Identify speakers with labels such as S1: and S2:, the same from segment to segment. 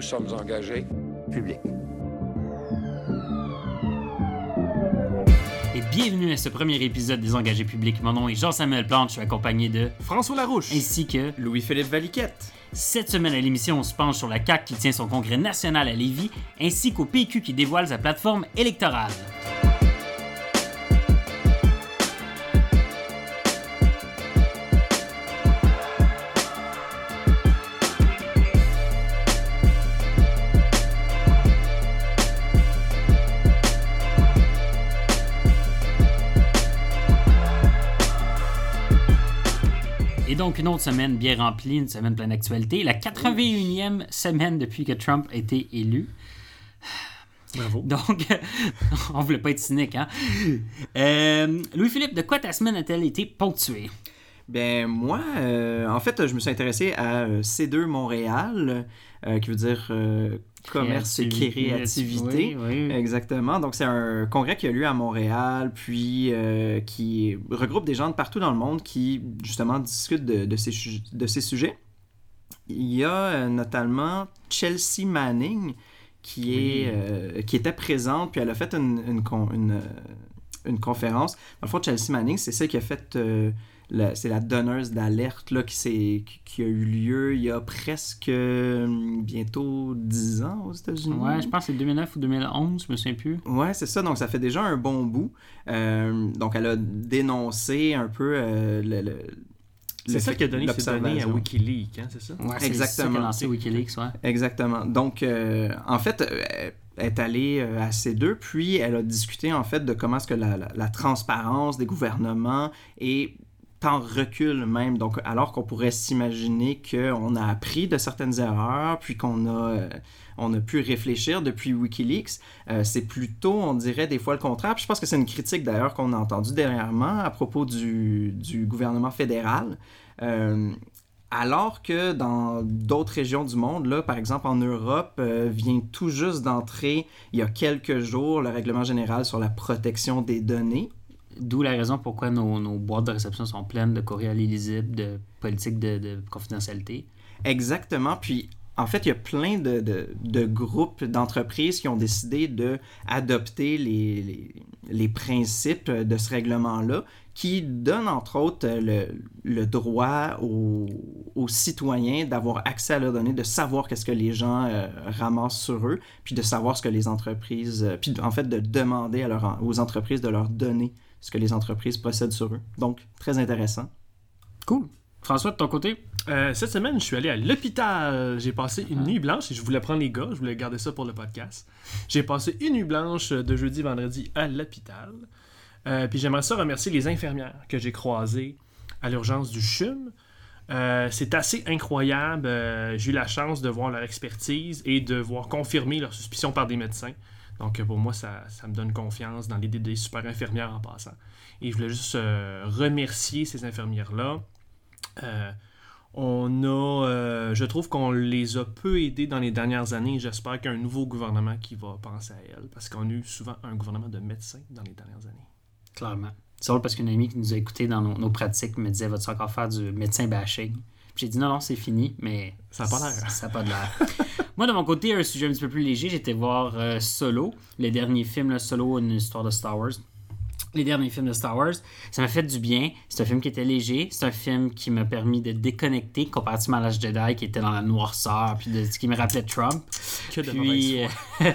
S1: Nous sommes engagés.
S2: public.
S3: Et bienvenue à ce premier épisode des Engagés publics. Mon nom est Jean-Samuel Plante, je suis accompagné de
S4: François Larouche.
S3: ainsi que
S4: Louis-Philippe Valiquette.
S3: cette semaine à l'émission, on se penche sur la CAQ qui tient son congrès national à Lévis, ainsi qu'au PQ qui dévoile sa plateforme électorale. Donc, une autre semaine bien remplie, une semaine pleine d'actualité. La 81e semaine depuis que Trump a été élu.
S4: Bravo.
S3: Donc, on voulait pas être cynique, hein? Euh, Louis-Philippe, de quoi ta semaine a-t-elle été ponctuée?
S4: Ben moi, euh, en fait, je me suis intéressé à euh, C2 Montréal, euh, qui veut dire euh, commerce et créativité.
S3: Oui, oui.
S4: Exactement. Donc, c'est un congrès qui a lieu à Montréal, puis qui regroupe des gens de partout dans le monde qui, justement, discutent de, de ces, de ces sujets. Il y a notamment Chelsea Manning qui, est, qui était présente, puis elle a fait une, une, une, une conférence. Dans le fond, Chelsea Manning, c'est celle qui a fait. C'est la donneuse d'alerte là, qui, s'est- qui- a eu lieu il y a presque euh, bientôt 10 ans aux États-Unis.
S3: Ouais, je pense que c'est 2009 ou 2011, je me souviens plus.
S4: Ouais, c'est ça. Donc, ça fait déjà un bon bout. Euh, donc, elle a dénoncé un peu euh, le, le-
S5: C'est ça qui a donné ses données à. Wikileaks, hein, c'est ça?
S3: Ouais, c'est
S4: Exactement.
S3: ça qui a lancé Wikileaks, ouais.
S4: Exactement. Donc, euh, en fait, elle est allée à ces deux, puis elle a discuté, en fait, de comment est-ce que la, la- la transparence des gouvernements est en recul même. Donc, alors qu'on pourrait s'imaginer qu'on a appris de certaines erreurs, puis qu'on a, euh, on a pu réfléchir depuis Wikileaks, euh, c'est plutôt, on dirait, des fois le contraire. Je pense que c'est une critique, d'ailleurs, qu'on a entendue dernièrement à propos du, du gouvernement fédéral. Euh, alors que dans d'autres régions du monde, là, par exemple en Europe, vient tout juste d'entrer il y a quelques jours le règlement général sur la protection des données.
S3: D'où la raison pourquoi nos, nos boîtes de réception sont pleines de courriels illisibles, de politiques de, de confidentialité.
S4: Exactement. Puis, en fait, il y a plein de, de- de groupes d'entreprises qui ont décidé de adopter les, les, les principes de ce règlement-là, qui donnent, entre autres, le, le droit aux, aux citoyens d'avoir accès à leurs données, de savoir qu'est-ce que les gens euh, ramassent sur eux, puis de savoir ce que les entreprises... euh, puis, en fait, de demander à leur, aux entreprises de leur donner ce que les entreprises possèdent sur eux. Donc, très intéressant.
S3: Cool. François, de ton côté?
S5: Euh, cette semaine, je suis allé à l'hôpital. J'ai passé une nuit blanche et je voulais prendre les gars, je voulais garder ça pour le podcast. J'ai passé une nuit blanche de jeudi vendredi à l'hôpital. Euh, puis j'aimerais ça remercier les infirmières que j'ai croisées à l'urgence du CHUM. Euh, c'est assez incroyable. Euh, j'ai eu la chance de voir leur expertise et de voir confirmer leurs suspicions par des médecins. Donc pour moi, ça, ça me donne confiance dans l'idée des super infirmières en passant. Et je voulais juste euh, remercier ces infirmières-là. Euh, on a, euh, je trouve qu'on les a peu aidées dans les dernières années. J'espère qu'il y a un nouveau gouvernement qui va penser à elles, parce qu'on a eu souvent un gouvernement de médecins dans les dernières années.
S3: Clairement. C'est drôle parce qu'une amie qui nous a écoutés dans nos, nos pratiques me disait Vas-tu encore faire du médecin bashing? J'ai dit non, non, c'est fini, mais.
S5: Ça a pas l'air.
S3: Ça n'a pas de l'air. Moi, de mon côté, un sujet un petit peu plus léger, j'étais voir euh, Solo, le dernier film, là, Solo, une histoire de Star Wars. Les derniers films de Star Wars, ça m'a fait du bien. C'est un film qui était léger, c'est un film qui m'a permis de déconnecter comparativement à l'âge Jedi qui était dans la noirceur, puis de, qui me rappelait Trump.
S5: Que de
S3: Puis, euh,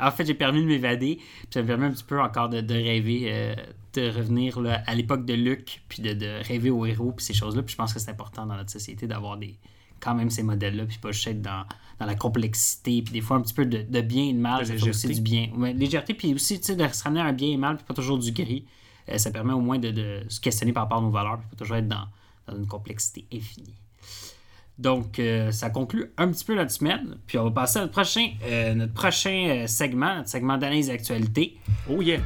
S3: en fait, j'ai permis de m'évader. Puis ça me permet un petit peu encore de, de rêver, euh, de revenir là, à l'époque de Luke, puis de, de rêver aux héros, puis ces choses-là. Puis je pense que c'est important dans notre société d'avoir des quand même ces modèles-là, puis pas juste être dans, dans la complexité, puis des fois un petit peu de, de bien et de mal, ça fait aussi du bien. Ouais, légèreté, puis aussi tu sais, de se ramener à un bien et mal, puis pas toujours du gris. Euh, ça permet au moins de, de se questionner par rapport à nos valeurs, puis pas toujours être dans, dans une complexité infinie. Donc, euh, ça conclut un petit peu notre semaine. Puis on va passer à notre prochain, euh, notre prochain segment, notre segment d'analyse d'actualité.
S5: Oh yeah!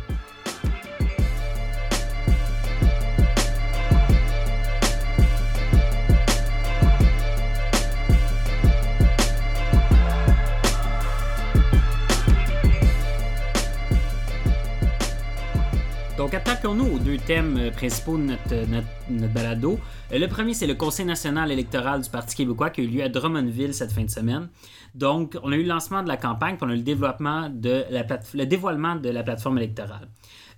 S3: Deux thèmes euh, principaux de notre, euh, balado. Euh, Le premier, c'est le Conseil national électoral du Parti québécois qui a eu lieu à Drummondville cette fin de semaine. Donc, on a eu le lancement de la campagne, puis on a eu le développement de la le dévoilement de la plateforme électorale.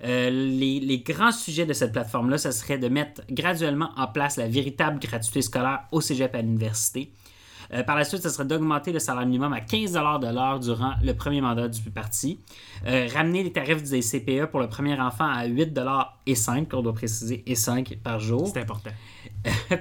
S3: Les, les grands sujets de cette plateforme-là, ce serait de mettre graduellement en place la véritable gratuité scolaire au cégep à l'université. Euh, par la suite, ce serait d'augmenter le salaire minimum à 15 de l'heure durant le premier mandat du parti. Euh, ramener les tarifs des CPE pour le premier enfant à 8 et 5, on doit préciser, et 5 par jour.
S5: C'est important.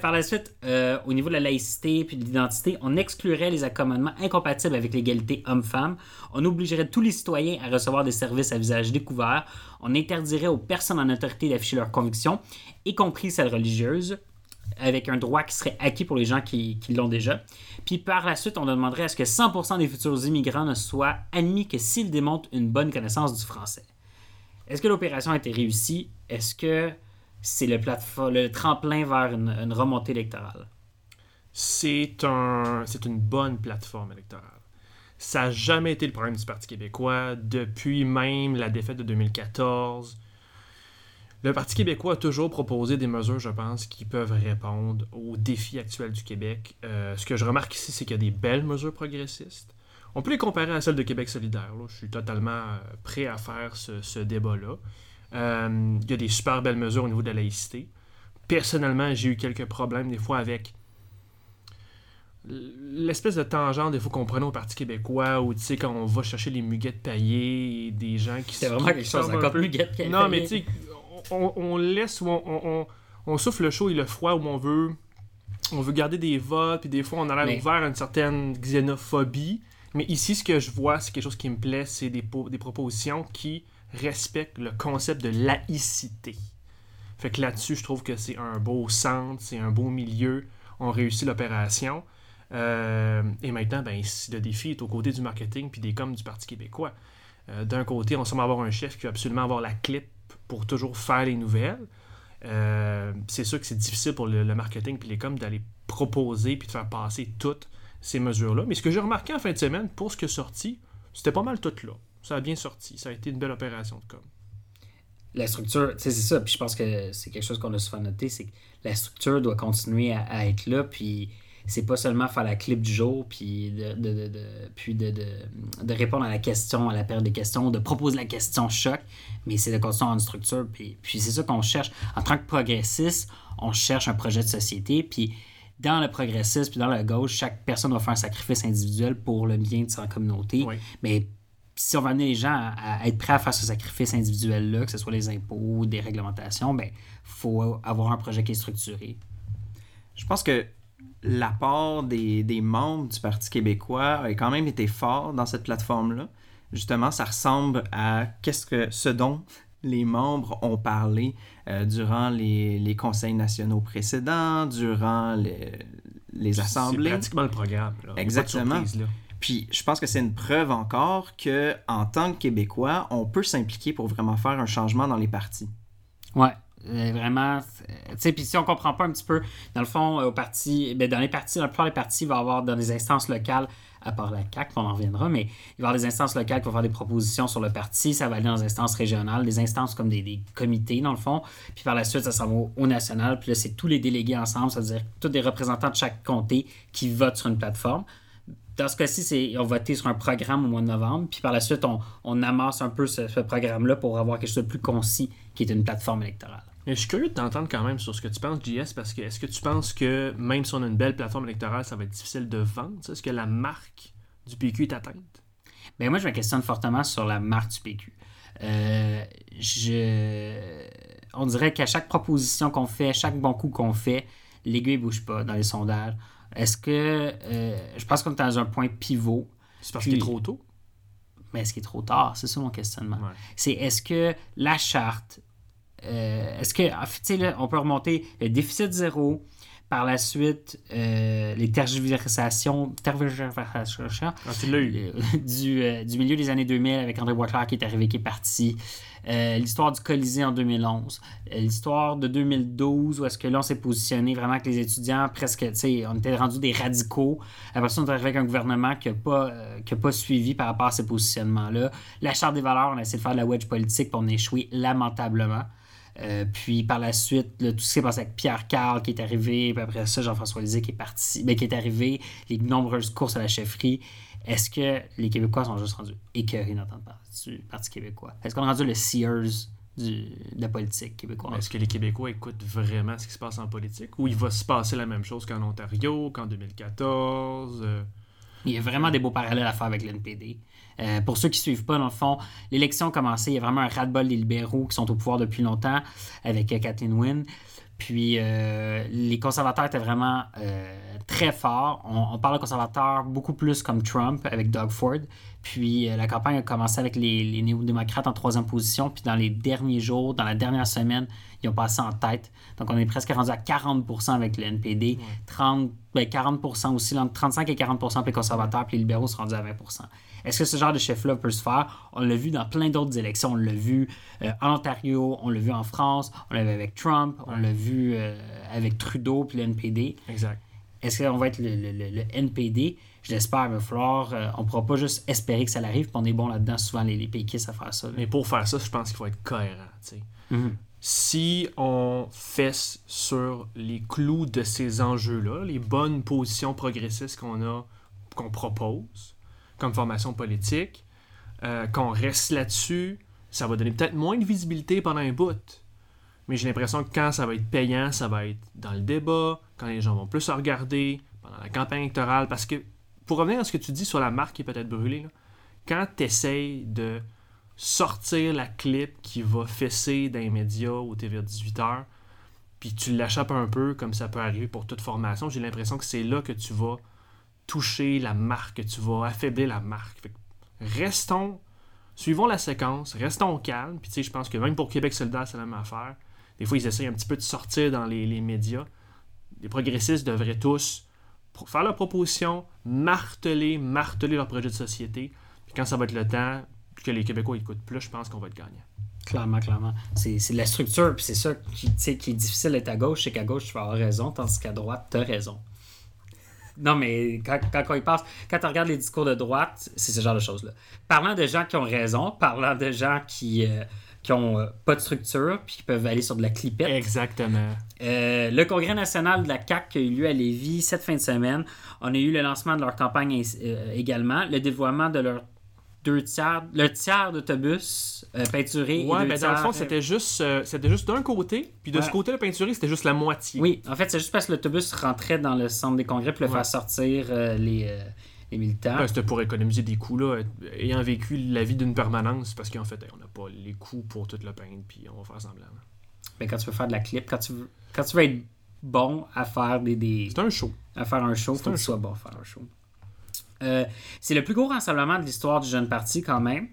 S3: Par la suite, euh, au niveau de la laïcité puis de l'identité, on exclurait les accommodements incompatibles avec l'égalité homme-femme. On obligerait tous les citoyens à recevoir des services à visage découvert. On interdirait aux personnes en autorité d'afficher leurs convictions, y compris celles religieuses, avec un droit qui serait acquis pour les gens qui, l'ont déjà. Puis par la suite, on demanderait à ce que 100% des futurs immigrants ne soient admis que s'ils démontrent une bonne connaissance du français. Est-ce que l'opération a été réussie? Est-ce que c'est le, tremplin vers une, remontée électorale?
S5: C'est un, c'est une bonne plateforme électorale. Ça n'a jamais été le problème du Parti québécois depuis même la défaite de 2014. Le Parti québécois a toujours proposé des mesures, je pense, qui peuvent répondre aux défis actuels du Québec. Euh, ce que je remarque ici, c'est qu'il y a des belles mesures progressistes. On peut les comparer à celles de Québec solidaire. là. Je suis totalement euh, prêt à faire ce, ce débat-là. Euh, il y a des super belles mesures au niveau de la laïcité. Personnellement, j'ai eu quelques problèmes des fois avec l'espèce de tangente des fois qu'on prenait au Parti québécois où tu sais quand on va chercher les muguettes taillées et des gens qui
S3: C'est vraiment quelque chose encore
S5: peu-
S3: guette qu'elle
S5: non mais tu sais on, on laisse ou on, on- on- souffle le chaud et le froid où on veut on veut garder des votes puis des fois on a l'air
S3: Mais-
S5: ouvert à une certaine xénophobie. Mais ici ce que je vois c'est quelque chose qui me plaît c'est des, des propositions qui respectent le concept de laïcité. Fait que là-dessus je trouve que c'est un beau centre c'est un beau milieu. On réussit l'opération. Euh, et maintenant, ben, le défi est aux côtés du marketing puis des coms du Parti québécois. Euh, D'un côté, on semble avoir un chef qui va absolument avoir la clip pour toujours faire les nouvelles. Euh, c'est sûr que c'est difficile pour le, marketing puis les coms d'aller proposer puis de faire passer toutes ces mesures-là. Mais ce que j'ai remarqué en fin de semaine, pour ce qui est sorti, c'était pas mal tout là. Ça a bien sorti. Ça a été une belle opération de com.
S3: La structure, c'est ça. Puis je pense que c'est quelque chose qu'on a souvent noté, c'est que la structure doit continuer à, à être là. Puis c'est pas seulement faire la clip du jour, puis de, de, de- de- puis de, de, de répondre à la question, à la période des questions, de proposer la question choc, mais c'est de construire une structure. Puis, puis c'est ça qu'on cherche. En tant que progressiste, on cherche un projet de société. Puis dans le progressisme, puis dans la gauche, chaque personne doit faire un sacrifice individuel pour le bien de sa communauté.
S5: Oui.
S3: Mais si on veut amener les gens à, à être prêts à faire ce sacrifice individuel-là, que ce soit les impôts, des réglementations, ben faut avoir un projet qui est structuré.
S4: Je pense que l'apport des, des membres du Parti québécois a quand même été fort dans cette plateforme-là. Justement, ça ressemble à qu'est-ce que ce dont les membres ont parlé euh, durant les, les conseils nationaux précédents, durant les, les
S5: C'est
S4: assemblées.
S5: pratiquement le programme. là.
S4: Exactement.
S5: surprise, là.
S4: Puis je pense que c'est une preuve encore que en tant que Québécois, on peut s'impliquer pour vraiment faire un changement dans les partis.
S3: Ouais. Euh, vraiment, tu sais, puis si on comprend pas un petit peu, dans le fond, euh, au parti, ben, dans les partis, dans la plupart des partis, il va y avoir dans les instances locales, à part la CAQ, on en reviendra, mais il va y avoir des instances locales qui vont faire des propositions sur le parti, ça va aller dans les instances régionales, des instances comme des, des comités, dans le fond, puis par la suite, ça s'en va au, national, puis là, c'est tous les délégués ensemble, c'est-à-dire tous des représentants de chaque comté qui votent sur une plateforme. Dans ce cas-ci, c'est on va voter sur un programme au mois de novembre, puis par la suite, on, on amasse un peu ce, ce programme-là pour avoir quelque chose de plus concis, qui est une plateforme électorale.
S5: Mais je suis curieux de t'entendre quand même sur ce que tu penses, JS, parce que est-ce que tu penses que même si on a une belle plateforme électorale, ça va être difficile de vendre? Est-ce que la marque du PQ est atteinte?
S3: Ben moi, je me questionne fortement sur la marque du PQ. Euh, je... On dirait qu'à chaque proposition qu'on fait, chaque bon coup qu'on fait, l'aiguille ne bouge pas dans les sondages. Est-ce que... euh, je pense qu'on est dans un point pivot,
S5: C'est parce
S3: Puis-
S5: qu'il est trop tôt?
S3: mais est-ce qu'il est trop tard? C'est ça mon questionnement.
S5: Ouais.
S3: C'est est-ce que la charte... euh, est-ce que... en fait, tu sais, là, on peut remonter le déficit zéro, par la suite, euh, les tergiversations... tergiversations
S5: Ah, tu l'as eu.
S3: le- du, euh, du milieu des années 2000 avec André Boisclair qui est arrivé, qui est parti. Euh, l'histoire du Colisée en 2011. Euh, l'histoire de 2012 où est-ce que là on s'est positionné vraiment avec les étudiants presque, tu sais, on était rendu des radicaux. Après ça, on est arrivé avec un gouvernement qui n'a pas, euh, qui a pas suivi par rapport à ces positionnements-là. La Charte des valeurs, on a essayé de faire de la wedge politique puis on a échoué lamentablement. Euh, puis par la suite, là, tout ce qui s'est passé avec Pierre Carl qui est arrivé, puis après ça, Jean-François Lisée qui est parti, ben, qui est arrivé, les nombreuses courses à la chefferie. Est-ce que les Québécois sont juste rendus écœurés d'entendre parler du Parti québécois? Est-ce qu'on est rendu le Sears du, de la politique québécoise?
S5: Est-ce que les Québécois écoutent vraiment ce qui se passe en politique ou il va se passer la même chose qu'en Ontario, qu'en 2014 euh?
S3: Il y a vraiment des beaux parallèles à faire avec l'NPD. Euh, pour ceux qui ne suivent pas, dans le fond, l'élection a commencé. Il y a vraiment un ras-de-bol des libéraux qui sont au pouvoir depuis longtemps avec euh, Kathleen Wynne. Puis euh, les conservateurs étaient vraiment très forts. On, on, parle de conservateurs beaucoup plus comme Trump avec Doug Ford. Puis la campagne a commencé avec les, les néo-démocrates en troisième position. Puis dans les derniers jours, dans la dernière semaine, ils ont passé en tête. Donc on est presque rendu à 40% avec le NPD. 30, ben 40% aussi, entre 35 et 40% pour les conservateurs. Puis les libéraux sont rendus à 20 est-ce que ce genre de chef-là peut se faire? On l'a vu dans plein d'autres élections. On l'a vu euh, en Ontario, on l'a vu en France, on l'a vu avec Trump, on l'a vu euh, avec Trudeau puis le NPD.
S5: Exact.
S3: Est-ce qu'on va être le, le, le, le NPD? Je l'espère, il va falloir. Euh, on ne pourra pas juste espérer que ça arrive, puis on est bon là-dedans, souvent les, les péquistes à faire ça. là.
S5: Mais pour faire ça, je pense qu'il faut être cohérent.
S3: Mhm.
S5: Si on fesse sur les clous de ces enjeux-là, les bonnes positions progressistes qu'on a, qu'on propose comme formation politique, euh, qu'on reste là-dessus, ça va donner peut-être moins de visibilité pendant un bout. Mais j'ai l'impression que quand ça va être payant, ça va être dans le débat, quand les gens vont plus se regarder, pendant la campagne électorale. Parce que, pour revenir à ce que tu dis sur la marque qui est peut-être brûlée, quand tu essayes de sortir la clip qui va fesser dans les médias au TV à 18h, puis tu l'échappes un peu, comme ça peut arriver pour toute formation, j'ai l'impression que c'est là que tu vas toucher la marque, que tu vas affaiblir la marque. Restons, suivons la séquence, restons calmes, puis tu sais, je pense que même pour Québec solidaire, c'est la même affaire. Des fois, ils essayent un petit peu de sortir dans les, les médias. Les progressistes devraient tous faire leur proposition, marteler, marteler leur projet de société. Puis quand ça va être le temps que les Québécois écoutent plus, je pense qu'on va être gagnant.
S3: Clairement, clairement. C'est de la structure, puis c'est ça qui, qui est difficile d'être à gauche, c'est qu'à gauche, tu vas avoir raison, tandis qu'à droite, tu as raison. Non, mais quand, quand on y quand tu regardes les discours de droite, c'est ce genre de choses-là. Parlant de gens qui ont raison, parlant de gens qui, euh, qui ont euh, pas de structure, puis qui peuvent aller sur de la clipette.
S5: Exactement.
S3: Euh, le congrès national de la CAQ qui a eu lieu à Lévis cette fin de semaine, on a eu le lancement de leur campagne euh, également, le dévoiement de leur deux tiers, le tiers d'autobus euh, peinturés. et
S5: Ouais,
S3: deux
S5: ben dans le fond,
S3: euh,
S5: c'était juste, euh, c'était juste d'un côté, puis de
S3: Ouais.
S5: ce côté, le peinturé, c'était juste la moitié.
S3: Oui, en fait, c'est juste parce que l'autobus rentrait dans le centre des congrès pour le
S5: Ouais.
S3: faire sortir euh, les, euh, les militants.
S5: Ben, c'était pour économiser des coûts, là, ayant vécu la vie d'une permanence, parce qu'en fait, hey, on n'a pas les coûts pour tout le peindre, puis on va faire semblant. là.
S3: Ben, quand tu veux faire de la clip, quand tu veux, quand tu veux être bon à faire des, des
S5: C'est un show.
S3: à faire un show, faut
S5: un
S3: que tu sois bon à faire un show. Euh, c'est le plus gros rassemblement de l'histoire du jeune parti quand même.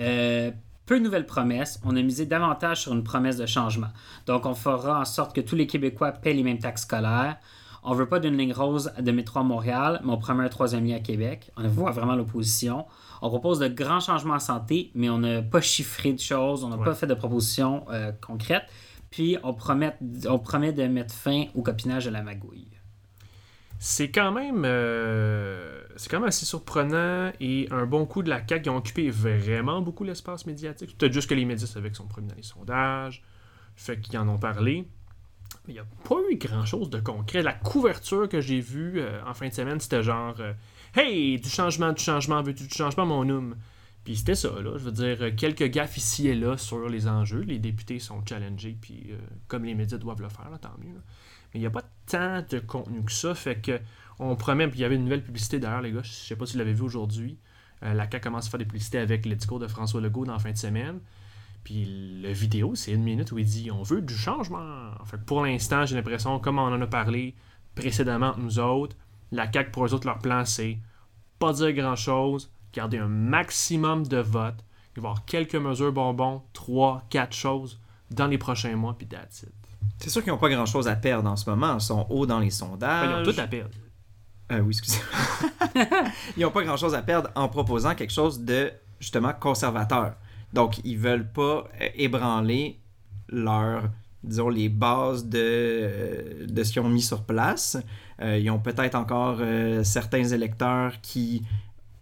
S3: Euh, peu de nouvelles promesses. On a misé davantage sur une promesse de changement. Donc, on fera en sorte que tous les Québécois paient les mêmes taxes scolaires. On veut pas d'une ligne rose de métro à Montréal, mais on promet un troisième lien à Québec. On voit vraiment l'opposition. On propose de grands changements en santé, mais on n'a pas chiffré de choses, on n'a
S5: Ouais.
S3: pas fait de propositions euh, concrètes. Puis, on promet, on promet de mettre fin au copinage de la magouille.
S5: C'est quand même euh, c'est quand même assez surprenant et un bon coup de la CAQ qui ont occupé vraiment beaucoup l'espace médiatique. Peut-être juste que les médias savaient qu'ils sont premiers dans les sondages, fait qu'ils en ont parlé. Mais il n'y a pas eu grand-chose de concret. La couverture que j'ai vue euh, en fin de semaine, c'était genre euh, Hey, du changement, du changement, veux-tu du changement, mon homme? Puis c'était ça, là. Je veux dire, quelques gaffes ici et là sur les enjeux. Les députés sont challengés, puis comme les médias doivent le faire, là, tant mieux. là. Mais il n'y a pas tant de contenu que ça. Fait que on promet, puis il y avait une nouvelle publicité d'ailleurs, les gars, je sais pas si vous l'avez vu aujourd'hui. Euh, la CAQ commence à faire des publicités avec le discours de François Legault dans la fin de semaine. Puis la vidéo, c'est une minute où il dit on veut du changement. Fait pour l'instant, j'ai l'impression, comme on en a parlé précédemment nous autres, la CAQ pour eux autres, leur plan, c'est pas dire grand chose, garder un maximum de votes, y avoir quelques mesures bonbons, 3, 4 choses dans les prochains mois, puis that's.
S4: C'est sûr qu'ils n'ont pas grand-chose à perdre en ce moment. Ils sont hauts dans les sondages.
S5: Ils ont tout à perdre.
S4: Euh, oui, excusez-moi. ils n'ont pas grand-chose à perdre en proposant quelque chose de, justement, conservateur. Donc, ils veulent pas euh, ébranler leur, disons, les bases de, euh, de ce qu'ils ont mis sur place. Euh, ils ont peut-être encore euh, certains électeurs qui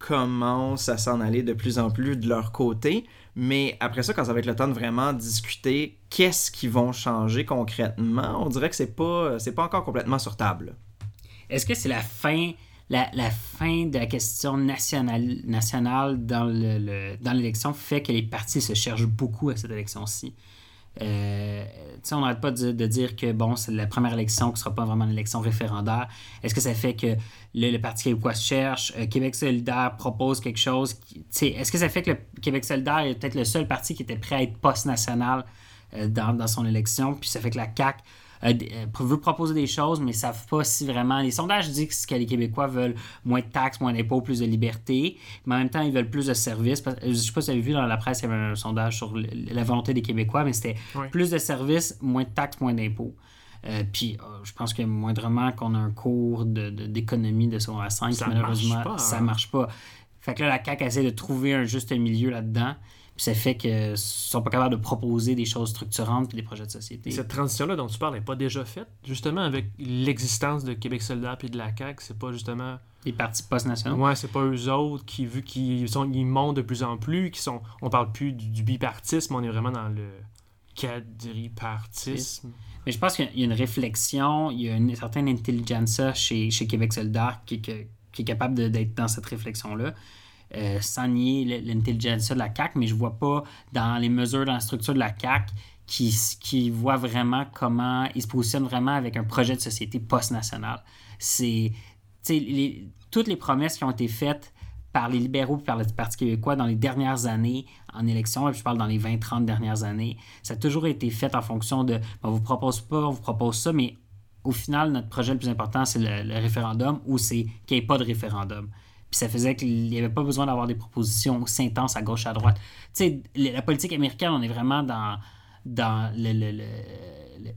S4: commence à s'en aller de plus en plus de leur côté. Mais après ça, quand ça va être le temps de vraiment discuter qu'est-ce qu'ils vont changer concrètement, on dirait que c'est pas, pas encore complètement sur table.
S3: Est-ce que c'est la fin, la, la, fin de la question nationale, nationale dans, le, dans l'élection fait que les partis se cherchent beaucoup à cette élection-ci? Euh, on n'arrête pas de, dire que bon, c'est la première élection qui ne sera pas vraiment une élection référendaire. Est-ce que ça fait que le, le Parti québécois cherche, euh, Québec solidaire propose quelque chose? Est-ce que ça fait que le Québec solidaire est peut-être le seul parti qui était prêt à être post-national euh, dans, dans, son élection? Puis ça fait que la CAQ euh, euh, veut proposer des choses, mais ne savent pas si vraiment. Les sondages disent que les Québécois veulent moins de taxes, moins d'impôts, plus de liberté, mais en même temps, ils veulent plus de services. Je ne sais pas si vous avez vu dans la presse, il y avait un sondage sur la volonté des Québécois, mais c'était plus de services, moins de taxes, moins d'impôts. Euh, puis je pense que moindrement qu'on a un cours d'économie de, de secondaire 5, malheureusement, marche ça marche pas. Fait que là, la CAQ essaie de trouver un juste milieu là-dedans ça fait qu'ils ne sont pas capables de proposer des choses structurantes et des projets de société.
S5: Cette transition-là dont tu parles n'est pas déjà faite, justement, avec l'existence de Québec solidaire et de la CAQ, c'est pas justement...
S3: Les partis post-nationaux?
S5: Ouais, c'est pas eux autres qui, vu qu'ils sont, ils montent de plus en plus, qui sont... On parle plus du, bipartisme, on est vraiment dans le quadripartisme.
S3: Mais je pense qu'il y a une réflexion, il y a une certaine intelligence chez, chez Québec solidaire qui, qui, qui est capable d'être dans cette réflexion-là euh, sans nier l'intelligence de la CAC, mais je vois pas dans les mesures, dans la structure de la CAC qui, qui voit vraiment comment ils se positionnent vraiment avec un projet de société post-national. C'est toutes les promesses qui ont été faites par les libéraux et par le Parti québécois dans les dernières années en élection, et je parle dans les 20-30 dernières années, ça a toujours été fait en fonction de on vous propose pas, on vous propose ça, mais au final, notre projet le plus important, c'est le, le référendum ou c'est qu'il n'y ait pas de référendum. Puis ça faisait qu'il n'y avait pas besoin d'avoir des propositions aussi intenses à gauche, à droite. Tu sais, la politique américaine, on est vraiment dans, dans le, le, le,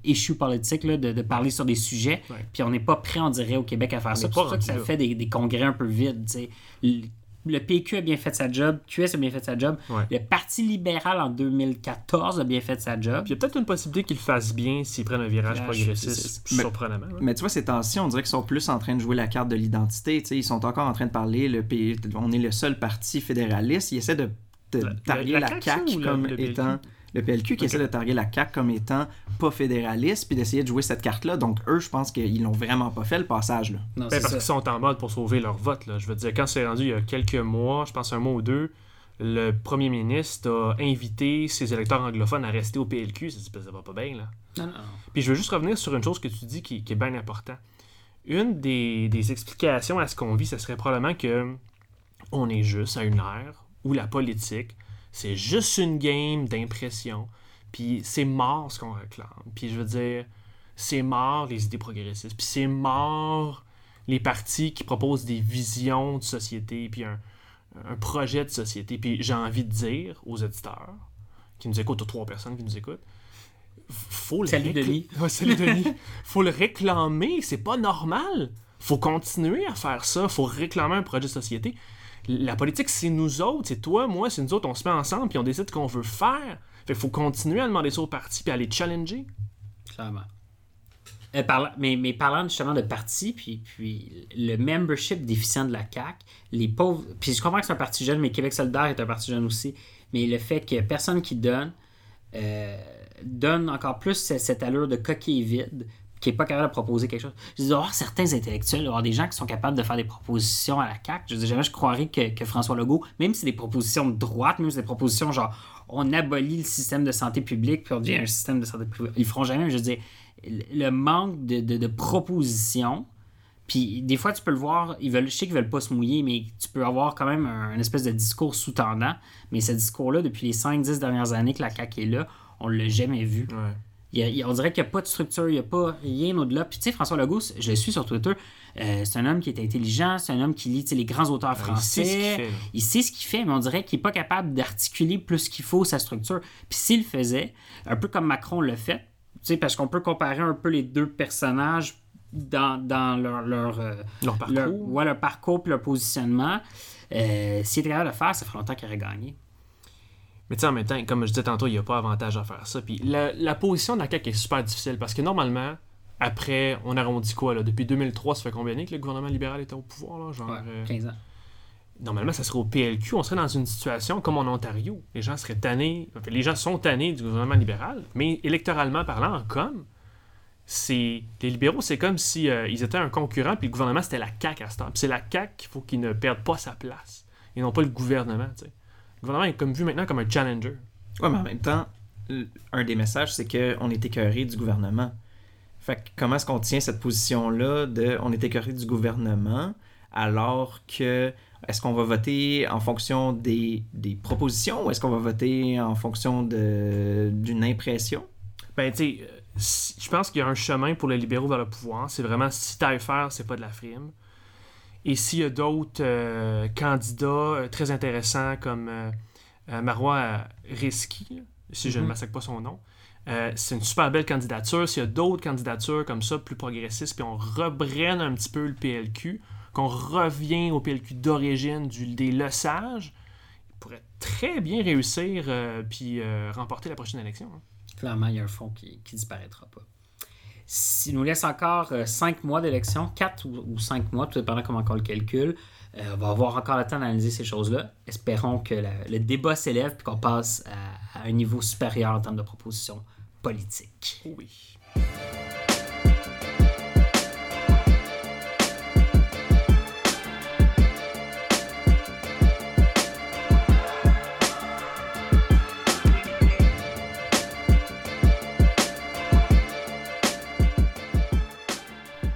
S3: issue politique, là, de, de, parler sur des sujets. Puis on n'est pas prêt, on dirait, au Québec à faire ça. C'est pour ça que ça fait des, des, congrès un peu vides. Tu sais le PQ a bien fait sa job, QS a bien fait sa job, le Parti libéral en 2014 a bien fait sa job.
S5: Puis il y a peut-être une possibilité qu'ils fassent bien s'ils prennent un virage progressiste, surprenamment.
S4: Mais, tu vois, ces temps-ci, on dirait qu'ils sont plus en train de jouer la carte de l'identité. Ils sont encore en train de parler, le pays, on est le seul parti fédéraliste. Ils essaient de, de la, la, CAQ, comme étant le PLQ qui essaie de targuer la CAQ comme étant pas fédéraliste, puis d'essayer de jouer cette carte-là. Donc, eux, je pense qu'ils l'ont vraiment pas fait, le passage. là.
S5: Ben, parce qu'ils sont en mode pour sauver leur vote. Là. Je veux dire, quand c'est rendu il y a quelques mois, je pense un mois ou deux, le premier ministre a invité ses électeurs anglophones à rester au PLQ. Ça, ça va pas bien, là. Non, non. Puis je veux juste revenir sur une chose que tu dis qui, est bien important. Une des, des explications à ce qu'on vit, ce serait probablement que on est juste à une ère où la politique c'est juste une game d'impression. Puis c'est mort ce qu'on réclame. Puis je veux dire, c'est mort les idées progressistes. Puis c'est mort les partis qui proposent des visions de société, puis un, projet de société. Puis j'ai envie de dire aux éditeurs qui nous écoutent, aux trois personnes qui nous écoutent, faut le
S3: salut Denis.
S5: salut Denis. faut le réclamer, c'est pas normal. Faut continuer à faire ça, faut réclamer un projet de société la politique, c'est nous autres, c'est toi, moi, c'est nous autres, on se met ensemble, puis on décide qu'on veut faire. Fait faut continuer à demander ça aux partis, puis à les challenger.
S3: Clairement. Euh, mais, parlant justement de partis, puis, le membership déficient de la CAQ, les pauvres. Puis je comprends que c'est un parti jeune, mais Québec solidaire est un parti jeune aussi. Mais le fait que personne qui donne euh, donne encore plus cette allure de coquille vide qui n'est pas capable de proposer quelque chose. Je dis, avoir certains intellectuels, avoir des gens qui sont capables de faire des propositions à la CAQ. Je dis, jamais je croirais que, François Legault, même si c'est des propositions de droite, même si c'est des propositions genre on abolit le système de santé publique puis on devient un système de santé publique, ils feront jamais. Je dis, le manque de, propositions. Puis des fois, tu peux le voir, ils veulent, je sais qu'ils veulent pas se mouiller, mais tu peux avoir quand même un, espèce de discours sous-tendant. Mais ce discours-là, depuis les 5-10 dernières années que la CAQ est là, on l'a jamais vu on dirait qu'il n'y a pas de structure, il n'y a pas rien au-delà. Puis tu sais, François Legault, je le suis sur Twitter, euh, c'est un homme qui est intelligent, c'est un homme qui lit les grands auteurs français. il sait ce qu'il fait, mais on dirait qu'il n'est pas capable d'articuler plus qu'il faut sa structure. Puis s'il le faisait, un peu comme Macron le fait, tu sais, parce qu'on peut comparer un peu les deux personnages dans, leur, leur,
S5: euh, parcours. Leur,
S3: leur parcours et leur positionnement. Euh, s'il était capable de le faire, ça ferait longtemps qu'il aurait gagné.
S5: Mais tu sais, en même temps, comme je disais tantôt, il n'y a pas avantage à faire ça. Puis la, position de la CAQ est super difficile parce que normalement, après, on arrondit quoi là? Depuis 2003, ça fait combien d'années que le gouvernement libéral était au pouvoir là?
S3: Genre, 15 euh, ans.
S5: normalement, ça serait au PLQ, on serait dans une situation comme en Ontario. Les gens seraient tannés, enfin, les gens sont tannés du gouvernement libéral, mais électoralement parlant, comme c'est les libéraux, c'est comme si euh, ils étaient un concurrent, puis le gouvernement c'était la CAQ à ce temps. Puis c'est la CAQ qu'il faut qu'il ne perde pas sa place, et non pas le gouvernement. Gouvernement est comme vu maintenant comme un challenger.
S4: Ouais, mais en même temps, un des messages, c'est qu'on est écœuré du gouvernement. Fait que comment est-ce qu'on tient cette position-là de on est écœuré du gouvernement alors que est-ce qu'on va voter en fonction des, des propositions ou est-ce qu'on va voter en fonction d'une impression?
S5: Ben, tu sais, euh, je pense qu'il y a un chemin pour les libéraux vers le pouvoir. C'est vraiment si t'as à faire, c'est pas de la frime. Et s'il y a d'autres euh, candidats euh, très intéressants comme euh, Marois Risky, là, si je ne
S4: Mhm.
S5: massacre pas son nom, euh, c'est une super belle candidature. S'il y a d'autres candidatures comme ça, plus progressistes, puis on rebrenne un petit peu le PLQ, qu'on revient au PLQ d'origine du, des Lesages, il pourrait très bien réussir euh, puis euh, remporter la prochaine élection. hein.
S3: Clairement, il y a un fond qui ne disparaîtra pas. S'il nous laisse encore 5 mois d'élection, 4 ou 5 mois, tout dépendant comment on le calcule, euh, on va avoir encore le temps d'analyser ces choses-là. Espérons que le débat s'élève et qu'on passe à, à un niveau supérieur en termes de propositions politiques.
S5: Oui.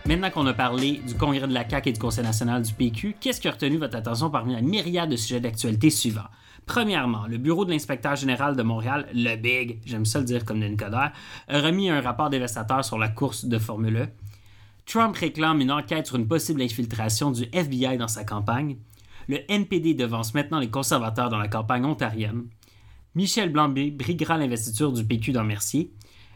S3: Maintenant qu'on a parlé du congrès de la CAQ et du Conseil national du PQ, qu'est-ce qui a retenu votre attention parmi la myriade de sujets d'actualité suivants? Premièrement, le bureau de l'inspecteur général de Montréal, le BIG, j'aime ça le dire comme Denis Coderre, a remis un rapport dévastateur sur la course de Formule E. Trump réclame une enquête sur une possible infiltration du FBI dans sa campagne. Le NPD devance maintenant les conservateurs dans la campagne ontarienne. Michel Blanc-B briguera l'investiture du PQ dans Mercier.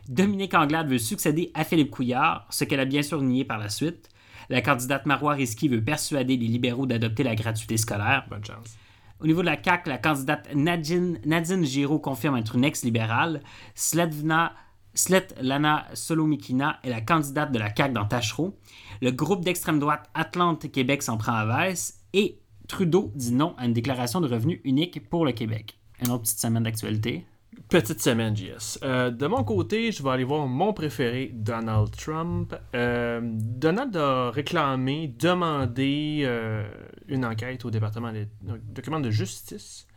S3: Dominique Anglade veut succéder à Philippe Couillard, ce qu'elle a bien sûr nié par la suite. La candidate Marois Risky veut persuader les libéraux d'adopter la gratuité scolaire.
S5: Bonne chance.
S3: Au niveau de la CAQ, la candidate Nadine, Nadine Giraud confirme être une ex-libérale. Svetlana, Svetlana Solomikina est la candidate de la CAQ dans Tachereau. Le groupe d'extrême droite Atlante Québec s'en prend à Vesse. Et Trudeau dit non à une déclaration de revenus unique pour le Québec. Une autre petite semaine d'actualité.
S5: Petite semaine, JS. Euh, de mon côté, je vais aller voir mon préféré, Donald Trump. Euh, Donald a réclamé, demandé euh, une enquête au département de justice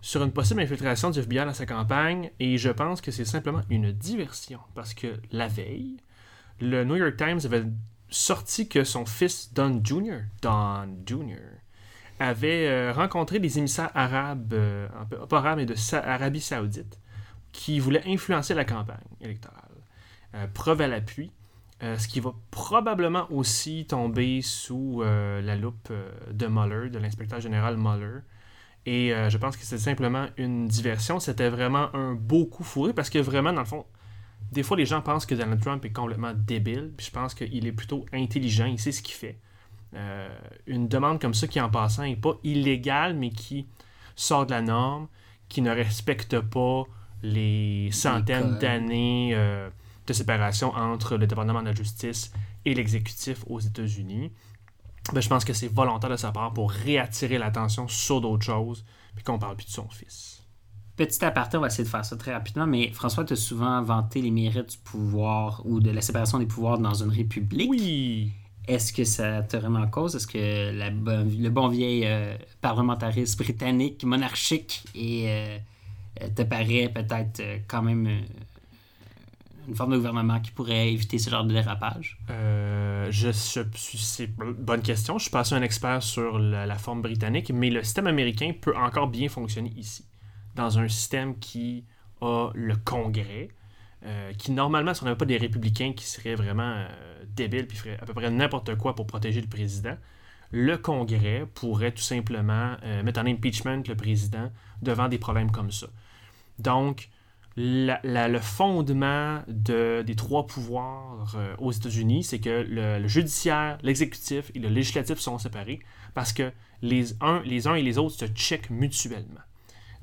S5: sur une possible infiltration du FBI dans sa campagne et je pense que c'est simplement une diversion parce que la veille, le New York Times avait sorti que son fils Don Jr., avait euh, rencontré des émissaires arabes, euh, un pas arabes, mais de Arabie Saoudite, qui voulaient influencer la campagne électorale. Euh, preuve à l'appui, ce qui va probablement aussi tomber sous la loupe de Mueller, de l'inspecteur général Mueller. Et je pense que c'est simplement une diversion. C'était vraiment un beau coup fourré parce que vraiment, dans le fond, des fois, les gens pensent que Donald Trump est complètement débile. Puis je pense qu'il est plutôt intelligent. Il sait ce qu'il fait. Euh, une demande comme ça qui, en passant, n'est pas illégale, mais qui sort de la norme, qui ne respecte pas les centaines d'années euh, de séparation entre le département de la justice et l'exécutif aux États-Unis. Ben, je pense que c'est volontaire de sa part pour réattirer l'attention sur d'autres choses, puis qu'on parle plus de son fils.
S3: Petit aparté, on va essayer de faire ça très rapidement, mais François, tu as souvent vanté les mérites du pouvoir ou de la séparation des pouvoirs dans une république.
S5: Oui!
S3: Est-ce que ça te remet en cause? Est-ce que le bon vieil euh, parlementarisme britannique, monarchique, euh, te paraît peut-être euh, quand même euh, une forme de gouvernement qui pourrait éviter ce genre de dérapage?
S5: Euh, je, je bonne question. Je suis pas un expert sur la, forme britannique, mais le système américain peut encore bien fonctionner ici. Dans un système qui a le Congrès, qui normalement, si on n'avait pas des républicains qui seraient vraiment débiles puis feraient à peu près n'importe quoi pour protéger le président, le Congrès pourrait tout simplement euh, mettre en impeachment le président devant des problèmes comme ça. Donc, le fondement de- des trois pouvoirs euh, aux États-Unis, c'est que le, le judiciaire, l'exécutif et le législatif sont séparés parce que les, uns, les uns et les autres se checkent mutuellement.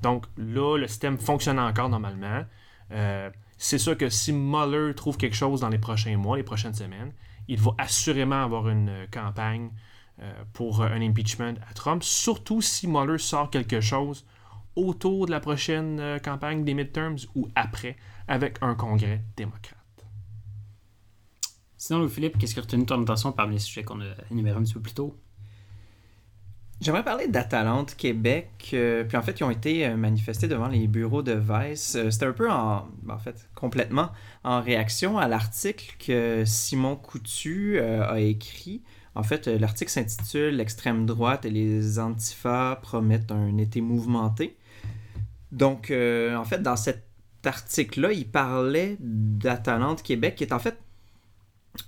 S5: Donc là, le système fonctionne encore normalement. Euh, c'est sûr que si Mueller trouve quelque chose dans les prochains mois, les prochaines semaines, il va assurément avoir une euh, campagne euh, pour un impeachment à Trump, surtout si Mueller sort quelque chose autour de la prochaine euh, campagne des midterms ou après, avec un congrès démocrate.
S3: Sinon, Louis-Philippe, qu'est-ce qui a retenu ton attention parmi les sujets qu'on a énumérés un petit peu plus tôt?
S4: J'aimerais parler d'Atalante Québec. euh, puis en fait, ils ont été euh, manifestés devant les bureaux de Vice. Euh, C'était un peu en, en fait, complètement en réaction à l'article que Simon Coutu a écrit. En fait, l'article s'intitule L'extrême droite et les antifas promettent un été mouvementé. Donc, en fait, dans cet article-là, il parlait d'Atalante Québec, qui est en fait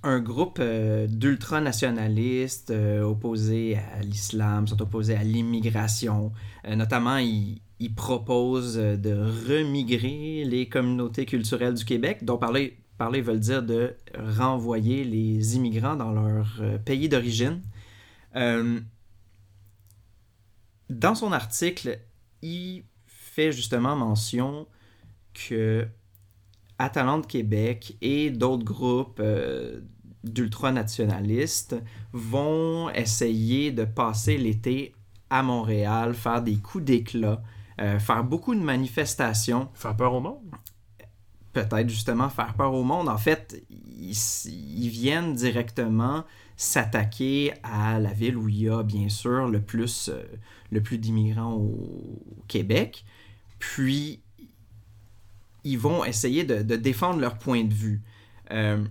S4: un groupe euh, d'ultranationalistes euh, opposés à l'islam, sont opposés à l'immigration. Euh, notamment, ils, ils proposent euh, de remigrer les communautés culturelles du Québec, dont parler, parler veut dire de renvoyer les immigrants dans leur pays d'origine. Dans son article, il fait justement mention que Atalante Québec et d'autres groupes euh, d'ultranationalistes vont essayer de passer l'été à Montréal, faire des coups d'éclat, euh, faire beaucoup de manifestations,
S5: Faire peur au monde?
S4: peut-être justement faire peur au monde. En fait, ils, ils viennent directement s'attaquer à la ville où il y a bien sûr le plus, euh, le plus d'immigrants au Québec. Puis, ils vont essayer de, de défendre leur point de vue. Euh,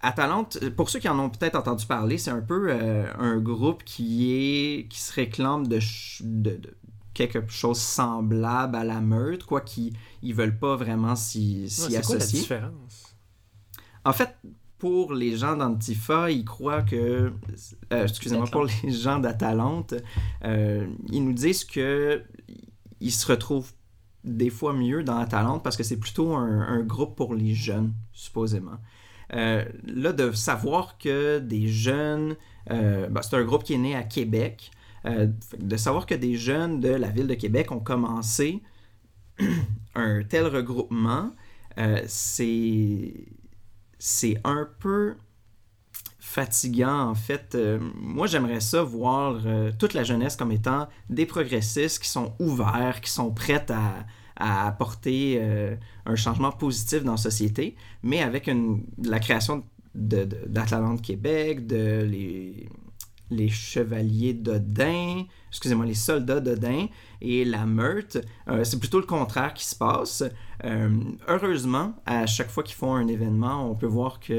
S4: Atalante, pour ceux qui en ont peut-être entendu parler, c'est un peu euh, un groupe qui, est, qui se réclame de, ch- de- de quelque chose semblable à la meute, quoi qu'ils ils veulent pas vraiment s'y
S5: Ouais, quoi la
S4: associer.
S5: différence?
S4: En fait, pour les gens d'Antifa, ils croient que. euh, Excusez-moi, pour les gens d'Atalante, euh, ils nous disent que ils se retrouvent des fois mieux dans Atalante parce que c'est plutôt un, groupe pour les jeunes, supposément. Euh, là, de savoir que des jeunes. euh, ben, c'est un groupe qui est né à Québec. euh, de savoir que des jeunes de la ville de Québec ont commencé un tel regroupement, c'est c'est un peu fatigant en fait. Euh, moi j'aimerais ça voir euh, toute la jeunesse comme étant des progressistes qui sont ouverts, qui sont prêts à, apporter euh, un changement positif dans la société, mais avec une, la création de, de- d'Atalante Québec, de les, les chevaliers d'Odin, excusez-moi, les soldats d'Odin et la meute, euh, c'est plutôt le contraire qui se passe. Euh, heureusement, à chaque fois qu'ils font un événement, on peut voir que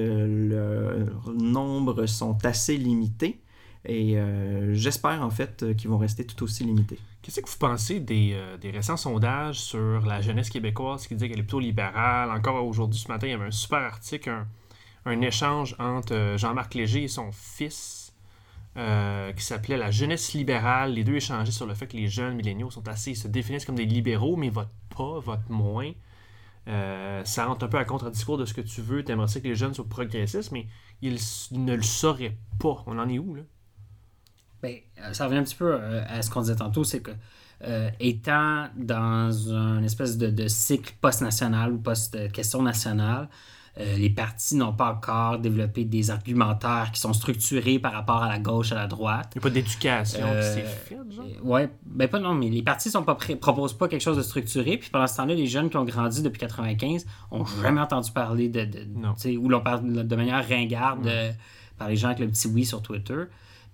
S4: leurs nombres sont assez limités. Et euh, j'espère en fait qu'ils vont rester tout aussi limités.
S5: Qu'est-ce que vous pensez des, récents sondages sur la jeunesse québécoise qui disait qu'elle est plutôt libérale? Encore aujourd'hui, ce matin, il y avait un super article, un, échange entre Jean-Marc Léger et son fils euh, qui s'appelait La jeunesse libérale. Les deux échangeaient sur le fait que les jeunes milléniaux sont assez, ils se définissent comme des libéraux, mais votent pas, votent moins. Euh, ça rentre un peu à contre-discours de ce que tu veux. Tu aimerais que les jeunes soient progressistes, mais ils, ne le sauraient pas. On en est où, là?
S3: Ben, euh, ça revient un petit peu à ce qu'on disait tantôt, c'est que étant dans un espèce de cycle post-national ou post-question nationale, euh, les partis n'ont pas encore développé des argumentaires qui sont structurés par rapport à la gauche, à la droite.
S5: Il n'y a pas d'éducation
S3: Euh,
S5: qui s'est faite, genre?
S3: Euh, Ouais, ben pas non, mais les partis sont pas proposent pas quelque chose de structuré. Puis pendant ce temps-là, les jeunes qui ont grandi depuis 95 ont jamais entendu parler de, de
S5: Non.
S3: ou l'on parle de manière ringarde euh, par les gens avec le petit oui sur Twitter.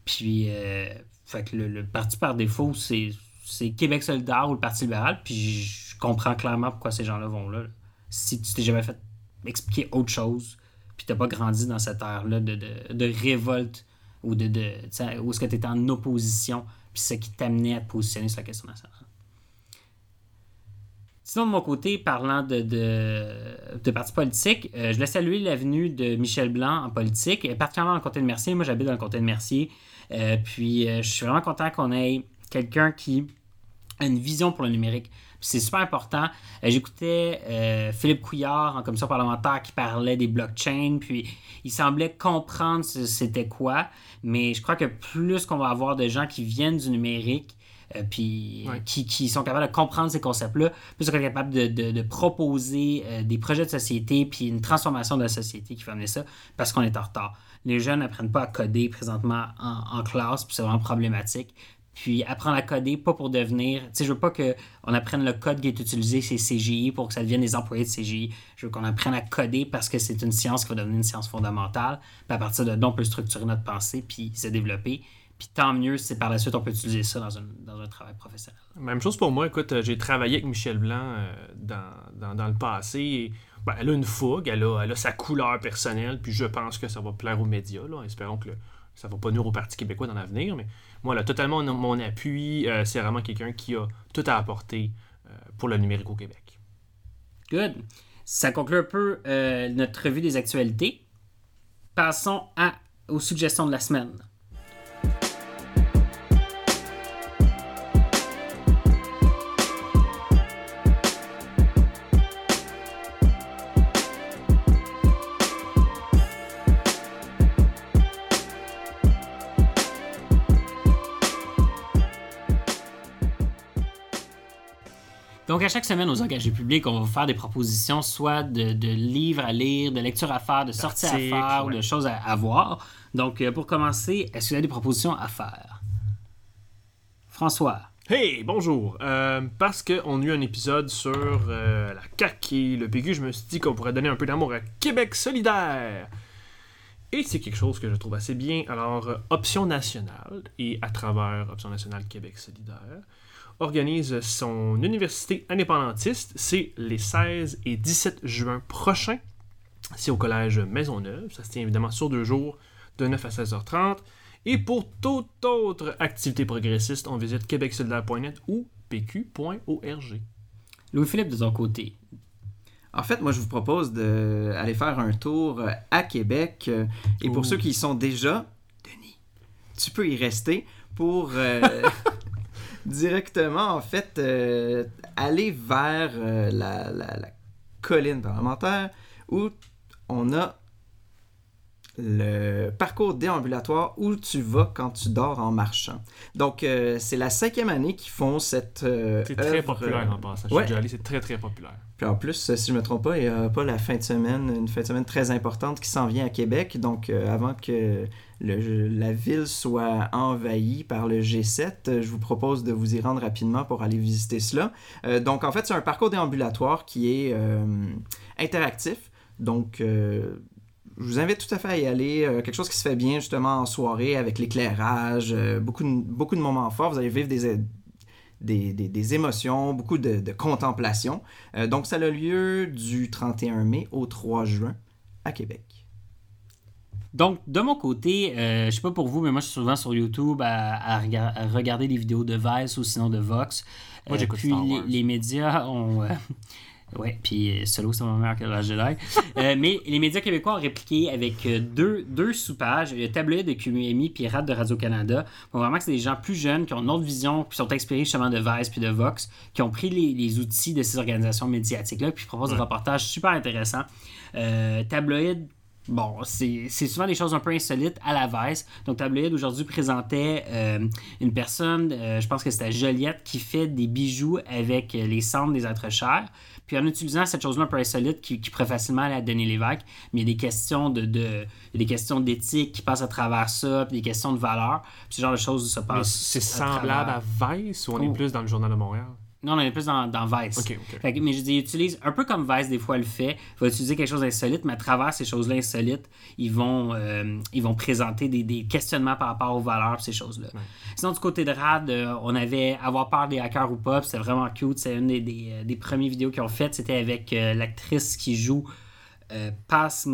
S3: Puis, euh, fait que le, le parti par défaut, c'est c'est Québec solidaire ou le Parti libéral. Puis je comprends clairement pourquoi ces gens-là vont là. Si tu t'es jamais fait expliquer autre chose, puis t'as pas grandi dans cette ère-là de, de, révolte ou de, de où est-ce que tu étais en opposition, puis ce qui t'amenait à te positionner sur la question nationale. Sinon, de mon côté, parlant de, de, de partis politiques, euh, je voulais saluer la venue de Michel Blanc en politique, et particulièrement dans le comté de Mercier. Moi, j'habite dans le comté de Mercier. Euh, puis, euh, je suis vraiment content qu'on ait quelqu'un qui a une vision pour le numérique. C'est super important. Euh, J'écoutais euh, Philippe Couillard en commission parlementaire qui parlait des blockchains, puis il semblait comprendre ce- c'était quoi, mais je crois que plus qu'on va avoir de gens qui viennent du numérique, euh, puis
S5: Ouais.
S3: qui, qui sont capables de comprendre ces concepts-là, plus on est capable de, de- de proposer euh, des projets de société, puis une transformation de la société qui va amener ça, parce qu'on est en retard. Les jeunes n'apprennent pas à coder présentement en, en classe, puis c'est vraiment problématique. Puis apprendre à coder, pas pour devenir. Tu sais, je veux pas qu'on apprenne le code qui est utilisé, c'est CGI, pour que ça devienne des employés de CGI. Je veux qu'on apprenne à coder parce que c'est une science qui va devenir une science fondamentale. Puis à partir de là, on peut structurer notre pensée, puis se développer. Puis tant mieux si par la suite on peut utiliser ça dans un, dans un travail professionnel.
S5: Même chose pour moi. Écoute, euh, j'ai travaillé avec Michel Blanc euh, dans, dans, le passé. Ben, elle a une fougue, elle a, elle a, sa couleur personnelle, puis je pense que ça va plaire aux médias. Là. Espérons que ça va pas nuire au Parti québécois dans l'avenir. Mais moi, a totalement mon appui. Euh, c'est vraiment quelqu'un qui a tout à apporter euh, pour le numérique au Québec.
S3: Good. Ça conclut un peu euh, notre revue des actualités. Passons aux suggestions de la semaine. Donc, à chaque semaine, aux engagés publics, on va vous faire des propositions, soit de, de livres à lire, de lectures à faire, de sorties à faire, ouais. ou de choses à, à voir. Donc, euh, pour commencer, est-ce qu'il y a des propositions à faire? François.
S5: Hey, bonjour. Euh, parce qu'on a eu un épisode sur euh, la CAQ et le PQ, je me suis dit qu'on pourrait donner un peu d'amour à Québec solidaire. Et c'est quelque chose que je trouve assez bien. Alors, euh, Option nationale, et à travers Option nationale Québec solidaire, organise son université indépendantiste. C'est les 16 et 17 juin prochains. C'est au collège Maisonneuve. Ça se tient évidemment sur deux jours, de 9 à 16h30. Et pour toute autre activité progressiste, on visite québecsolidaire.net ou pq.org.
S3: Louis-Philippe, de ton côté.
S4: En fait, moi, je vous propose d'aller faire un tour à Québec. Et pour Ouh. ceux qui y sont déjà, Denis, tu peux y rester pour euh, directement, en fait, euh, aller vers euh, la, la, la colline parlementaire où on a le parcours déambulatoire où tu vas quand tu dors en marchant. Donc, euh, c'est la cinquième année qu'ils font cette. Euh,
S5: c'est très populaire en passant. Je
S4: ouais.
S5: c'est très très populaire.
S4: Puis en plus, si je ne me trompe pas, il n'y a pas la fin de semaine, une fin de semaine très importante qui s'en vient à Québec. Donc, euh, avant que le, la ville soit envahie par le G7, je vous propose de vous y rendre rapidement pour aller visiter cela. Euh, donc, en fait, c'est un parcours déambulatoire qui est euh, interactif. Donc, je vous invite tout à fait à y aller. Euh, quelque chose qui se fait bien justement en soirée avec l'éclairage, euh, beaucoup, de, beaucoup de moments forts. Vous allez vivre des, des, des, des émotions, beaucoup de, de contemplation. Euh, donc ça a lieu du 31 mai au 3 juin à Québec.
S3: Donc, de mon côté, euh, je sais pas pour vous, mais moi, je suis souvent sur YouTube à, à, rega à regarder des vidéos de Vice ou sinon de Vox.
S5: Moi, j'écoute
S3: Puis les, les, médias ont... Ouais, puis Solo, c'est mon meilleur que la Jedi. euh, mais les médias québécois ont répliqué avec euh, deux, deux sous-pages, le tabloïd de QMI Rad de Radio-Canada. On voit vraiment que c'est des gens plus jeunes qui ont une autre vision, qui sont inspirés justement de Vice puis de Vox, qui ont pris les, les outils de ces organisations médiatiques-là, puis proposent ouais. des reportages super intéressants. Euh, tabloïd Bon, c'est souvent des choses un peu insolites à la Vice. Donc, Tabloïd aujourd'hui présentait euh, une personne, euh, je pense que c'était Joliette, qui fait des bijoux avec les cendres des êtres chers. Puis en utilisant cette chose-là un peu insolite qui, qui pourrait facilement aller à Denis Lévesque, mais il y a des questions de, de des questions d'éthique qui passent à travers ça, puis des questions de valeur. Puis ce genre de choses se passent.
S5: C'est semblable à, à Vice ou on oh. est plus dans le Journal de Montréal?
S3: Non, on est plus dans, dans Vice.
S5: Okay, okay.
S3: Fait que, mais je dis, il utilise, un peu comme Vice des fois le fait, il va utiliser quelque chose d'insolite, mais à travers ces choses-là insolites, ils vont, euh, ils vont présenter des, des, questionnements par rapport aux valeurs ces choses-là. Ouais. Sinon, du côté de Rad, euh, on avait Avoir peur des hackers ou pas, c'était vraiment cute. C'est une des, des, euh, des, premières vidéos qu'ils ont faites. C'était avec euh, l'actrice qui joue Passe,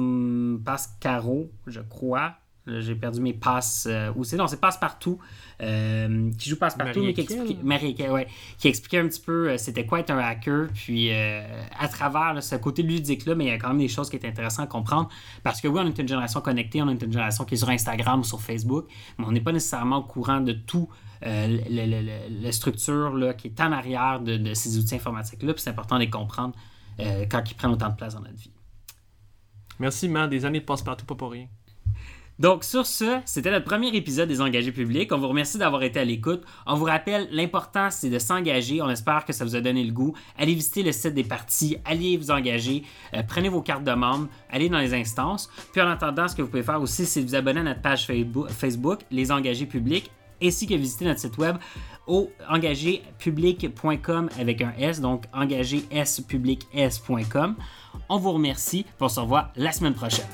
S3: Passe Caro, je crois. J'ai perdu mes passes. Euh, où c'est Non, c'est Passe-Partout. Euh, qui joue Passe-Partout, mais qui expliquait, Marie, ouais, qui expliquait un petit peu euh, c'était quoi être un hacker. Puis euh, à travers là, ce côté ludique-là, mais il y a quand même des choses qui est intéressant à comprendre. Parce que oui, on est une génération connectée, on est une génération qui est sur Instagram ou sur Facebook, mais on n'est pas nécessairement au courant de tout. Euh, la structure là, qui est en arrière de, de ces outils informatiques-là, puis c'est important de les comprendre quand ils prennent autant de place dans notre vie.
S5: Merci, man. Des années de passe-partout, pas pour rien.
S3: Donc, sur ce, c'était notre premier épisode des engagés publics. On vous remercie d'avoir été à l'écoute. On vous rappelle, l'important, c'est de s'engager. On espère que ça vous a donné le goût. Allez visiter le site des partis, allez vous engager, euh, prenez vos cartes de membres, allez dans les instances. Puis en attendant, ce que vous pouvez faire aussi, c'est vous abonner à notre page Facebook Les Engagés publics, ainsi que visiter notre site web au engagépublic.com avec un S, donc engagés-public-s.com. On vous remercie. On se revoit la semaine prochaine.